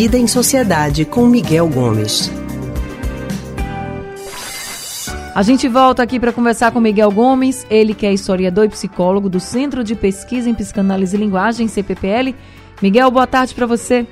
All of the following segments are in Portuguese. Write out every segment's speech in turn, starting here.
Vida em Sociedade com Miguel Gomes. A gente volta aqui para conversar com Miguel Gomes, ele que é historiador e psicólogo do Centro de Pesquisa em Psicanálise e Linguagem, CPPL. Miguel, boa tarde para você.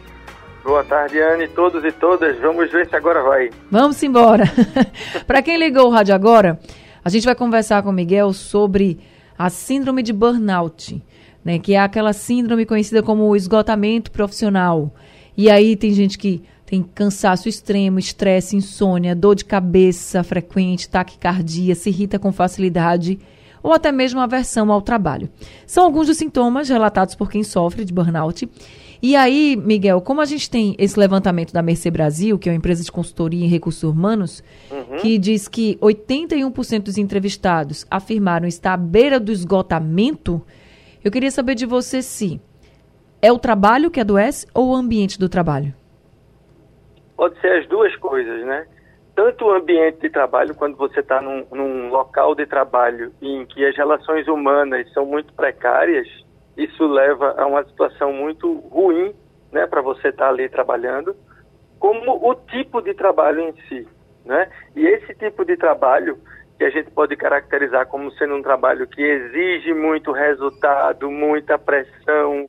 Boa tarde, Anne, todos e todas. Vamos ver se agora vai. Vamos embora. para quem ligou o rádio agora, a gente vai conversar com o Miguel sobre a síndrome de burnout, né, que é aquela síndrome conhecida como esgotamento profissional. E aí tem gente que tem cansaço extremo, estresse, insônia, dor de cabeça frequente, taquicardia, se irrita com facilidade ou até mesmo aversão ao trabalho. São alguns dos sintomas relatados por quem sofre de burnout. E aí, Miguel, como a gente tem esse levantamento da Mercê Brasil, que é uma empresa de consultoria em recursos humanos, uhum. que diz que 81% dos entrevistados afirmaram estar à beira do esgotamento, eu queria saber de você se é o trabalho que adoece ou o ambiente do trabalho? pode ser as duas coisas, né? Tanto o ambiente de trabalho, quando você está num, num, local de trabalho em que as relações humanas são muito precárias, isso leva a uma situação muito ruim, né, para você estar tá ali trabalhando, como o tipo de trabalho em si, né? E esse tipo de trabalho que a gente pode caracterizar como sendo um trabalho que exige muito resultado, muita pressão,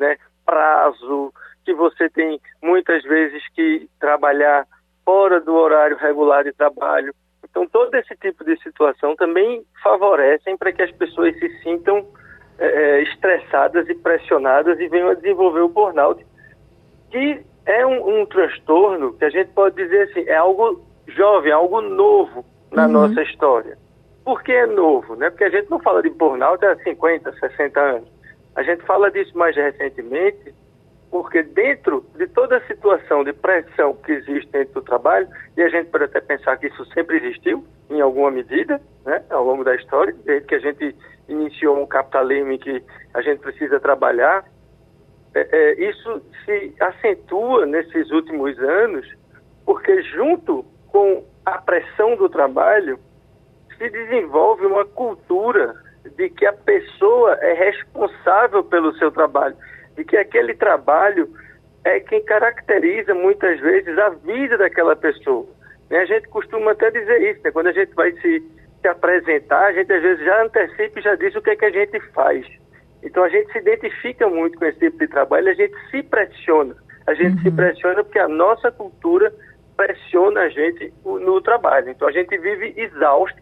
né, prazo, que você tem muitas vezes que trabalhar fora do horário regular de trabalho. Então, todo esse tipo de situação também favorecem para que as pessoas se sintam é, é, estressadas e pressionadas e venham a desenvolver o burnout, que é um, um, transtorno que a gente pode dizer assim, é algo jovem, algo novo na uhum. nossa história. Por que é novo? Né? Porque a gente não fala de burnout há 50, 60 anos. A gente fala disso mais recentemente porque dentro de toda a situação de pressão que existe dentro do trabalho, e a gente pode até pensar que isso sempre existiu, em alguma medida, né, ao longo da história, desde que a gente iniciou um capitalismo em que a gente precisa trabalhar, é, é, isso se acentua nesses últimos anos, porque junto com a pressão do trabalho, se desenvolve uma cultura de que a pessoa é responsável pelo seu trabalho de que aquele trabalho é quem caracteriza muitas vezes a vida daquela pessoa. Né? A gente costuma até dizer isso, né? quando a gente vai se, se apresentar, a gente às vezes já antecipa e já diz o que é que a gente faz. Então a gente se identifica muito com esse tipo de trabalho, a gente se pressiona. A gente uhum. se pressiona porque a nossa cultura pressiona a gente no trabalho. Então a gente vive exausto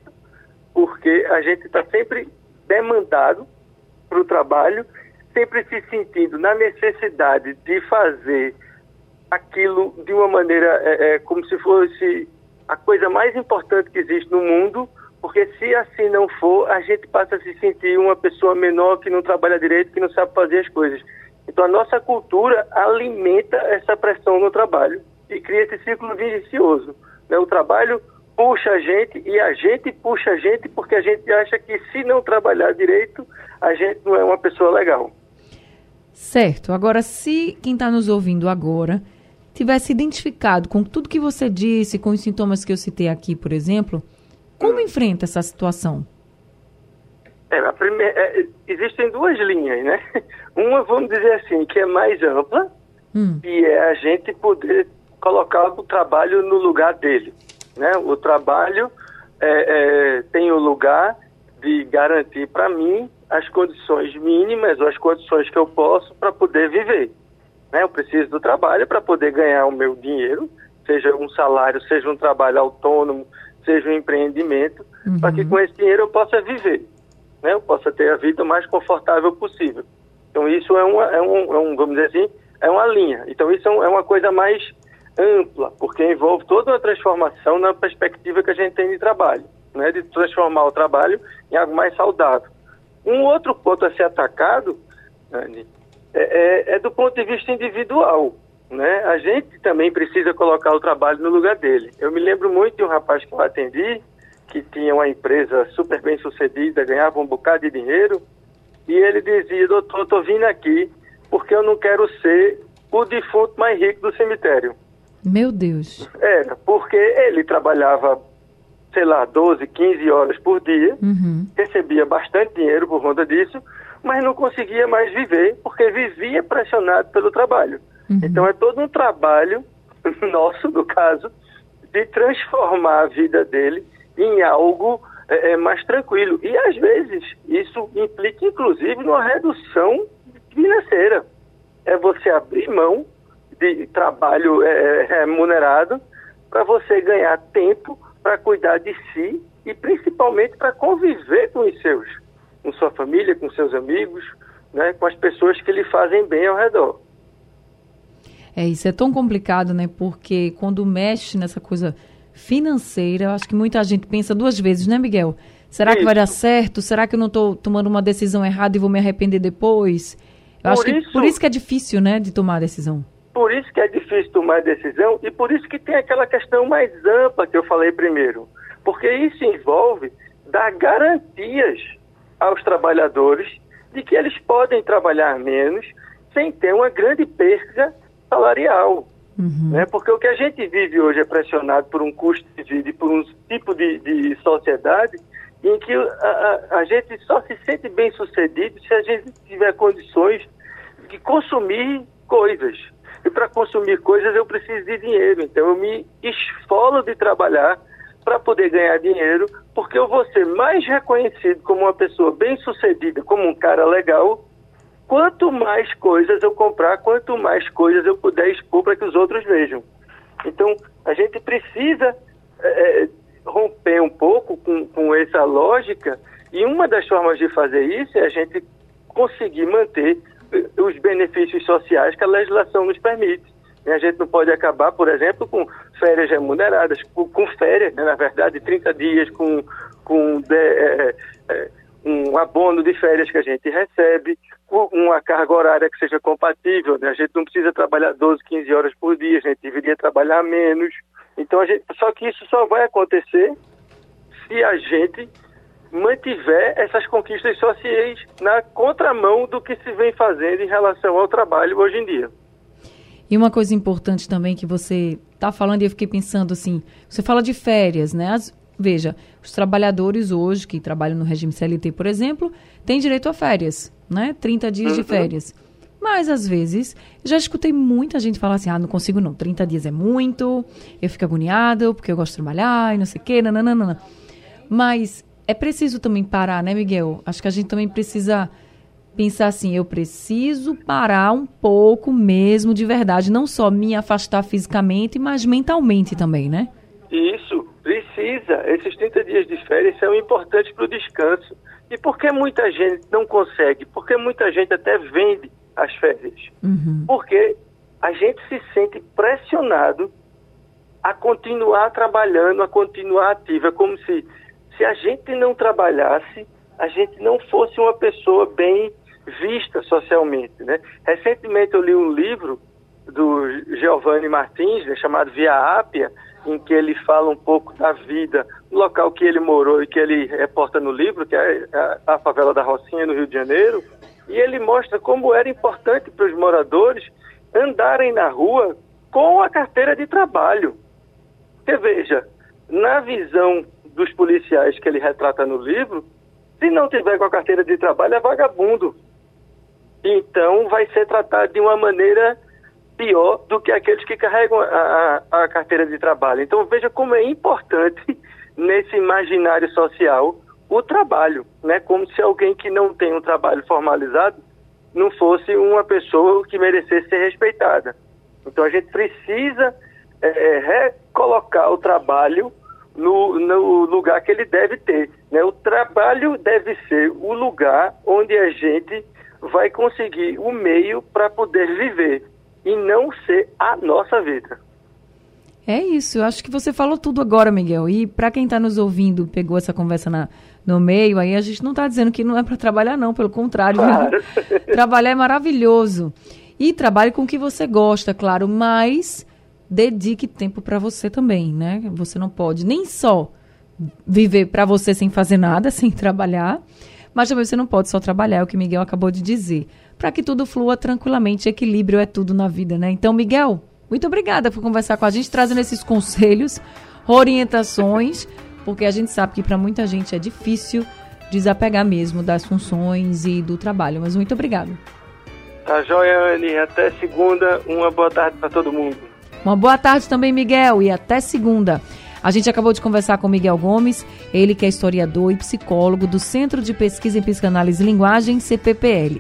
porque a gente está sempre demandado para o trabalho sempre se sentindo na necessidade de fazer aquilo de uma maneira é, é, como se fosse a coisa mais importante que existe no mundo, porque se assim não for, a gente passa a se sentir uma pessoa menor que não trabalha direito, que não sabe fazer as coisas. Então a nossa cultura alimenta essa pressão no trabalho e cria esse ciclo vicioso. Né? O trabalho puxa a gente e a gente puxa a gente porque a gente acha que se não trabalhar direito, a gente não é uma pessoa legal. Certo. Agora, se quem está nos ouvindo agora tivesse identificado com tudo que você disse, com os sintomas que eu citei aqui, por exemplo, como hum. enfrenta essa situação? É, primeira, é, existem duas linhas, né? Uma, vamos dizer assim, que é mais ampla, hum. e é a gente poder colocar o trabalho no lugar dele. Né? O trabalho é, é tem o lugar de garantir para mim as condições mínimas ou as condições que eu posso para poder viver. Né? Eu preciso do trabalho para poder ganhar o meu dinheiro, seja um salário, seja um trabalho autônomo, seja um empreendimento, uhum. para que com esse dinheiro eu possa viver, né? eu possa ter a vida mais confortável possível. Então isso é, uma, é, um, é um, vamos dizer assim, é uma linha. Então isso é, é uma coisa mais ampla, porque envolve toda uma transformação na perspectiva que a gente tem de trabalho, né? de transformar o trabalho em algo mais saudável. Um outro ponto a ser atacado, Anny, é, é, é do ponto de vista individual. Né? A gente também precisa colocar o trabalho no lugar dele. Eu me lembro muito de um rapaz que eu atendi, que tinha uma empresa super bem sucedida, ganhava um bocado de dinheiro, e ele dizia, doutor, estou vindo aqui porque eu não quero ser o defunto mais rico do cemitério. Meu Deus. Era, porque ele trabalhava sei lá, 12, 15 horas por dia, uhum. recebia bastante dinheiro por conta disso, mas não conseguia mais viver porque vivia pressionado pelo trabalho. Uhum. Então é todo um trabalho nosso, no caso, de transformar a vida dele em algo é, é, mais tranquilo. E às vezes isso implica, inclusive, numa redução financeira. É você abrir mão de trabalho é, é remunerado para você ganhar tempo para cuidar de si e principalmente para conviver com os seus, com sua família, com seus amigos, né, com as pessoas que lhe fazem bem ao redor. É, isso é tão complicado, né? Porque quando mexe nessa coisa financeira, eu acho que muita gente pensa duas vezes, né, Miguel? Será isso. que vai dar certo? Será que eu não estou tomando uma decisão errada e vou me arrepender depois? Eu por acho que isso, por isso que é difícil, né, de tomar a decisão. Por isso que é difícil tomar decisão e por isso que tem aquela questão mais ampla que eu falei primeiro. Porque isso envolve dar garantias aos trabalhadores de que eles podem trabalhar menos sem ter uma grande perda salarial. Uhum. Né? Porque o que a gente vive hoje é pressionado por um custo de vida e por um tipo de, de sociedade em que a, a, a, gente só se sente bem sucedido se a gente tiver condições de consumir coisas. E para consumir coisas eu preciso de dinheiro. Então eu me esfolo de trabalhar para poder ganhar dinheiro, porque eu vou ser mais reconhecido como uma pessoa bem sucedida, como um cara legal, quanto mais coisas eu comprar, quanto mais coisas eu puder expor para que os outros vejam. Então, a gente precisa é, romper um pouco com, com essa lógica, e uma das formas de fazer isso é a gente conseguir manter os benefícios sociais que a legislação nos permite. A gente não pode acabar, por exemplo, com férias remuneradas, com, com férias, né, na verdade, 30 dias, com, com de, é, é, um abono de férias que a gente recebe, uma carga horária que seja compatível. Né? A gente não precisa trabalhar 12, 15 horas por dia, a gente deveria trabalhar menos. Então, a gente, só que isso só vai acontecer se a gente mantiver essas conquistas sociais na contramão do que se vem fazendo em relação ao trabalho hoje em dia. E uma coisa importante também que você está falando, e eu fiquei pensando assim, você fala de férias, né? As, veja, os trabalhadores hoje que trabalham no regime CLT, por exemplo, têm direito a férias, né? 30 dias uhum. de férias. Mas, às vezes, já escutei muita gente falar assim, ah, não consigo não, 30 dias é muito, eu fico agoniado porque eu gosto de trabalhar e não sei o quê, nananana. Mas é preciso também parar, né, Miguel? Acho que a gente também precisa pensar assim, eu preciso parar um pouco mesmo de verdade, não só me afastar fisicamente, mas mentalmente também, né? Isso, precisa. Esses 30 dias de férias são importantes para o descanso. E por que muita gente não consegue? Porque muita gente até vende as férias. Uhum. Porque a gente se sente pressionado a continuar trabalhando, a continuar ativa, como se se a gente não trabalhasse, a gente não fosse uma pessoa bem vista socialmente, né? Recentemente eu li um livro do Giovanni Martins, né, chamado Via Ápia, em que ele fala um pouco da vida no local que ele morou e que ele reporta no livro, que é a, favela da Rocinha, no Rio de Janeiro, e ele mostra como era importante para os moradores andarem na rua com a carteira de trabalho. Você veja, na visão dos policiais que ele retrata no livro, se não tiver com a carteira de trabalho é vagabundo. Então vai ser tratado de uma maneira pior do que aqueles que carregam a, a, a carteira de trabalho. Então veja como é importante nesse imaginário social o trabalho, né? Como se alguém que não tem um trabalho formalizado não fosse uma pessoa que merecesse ser respeitada. Então a gente precisa é, recolocar o trabalho no, no, lugar que ele deve ter. Né? O trabalho deve ser o lugar onde a gente vai conseguir o meio para poder viver e não ser a nossa vida. É isso, eu acho que você falou tudo agora, Miguel. E para quem está nos ouvindo, pegou essa conversa na, no meio, aí a gente não está dizendo que não é para trabalhar, não, pelo contrário. Claro. Trabalhar é maravilhoso. E trabalhe com o que você gosta, claro, mas dedique tempo para você também, né? Você não pode nem só viver para você sem fazer nada, sem trabalhar, mas também você não pode só trabalhar, é o que Miguel acabou de dizer. Para que tudo flua tranquilamente, equilíbrio é tudo na vida, né? Então, Miguel, muito obrigada por conversar com a gente, trazendo esses conselhos, orientações, porque a gente sabe que para muita gente é difícil desapegar mesmo das funções e do trabalho. Mas muito obrigada. Tá joia, Anne. Até segunda. Uma boa tarde para todo mundo. Uma boa tarde também, Miguel, e até segunda. A gente acabou de conversar com Miguel Gomes, ele que é historiador e psicólogo do Centro de Pesquisa em Psicanálise e Linguagem, CPPL.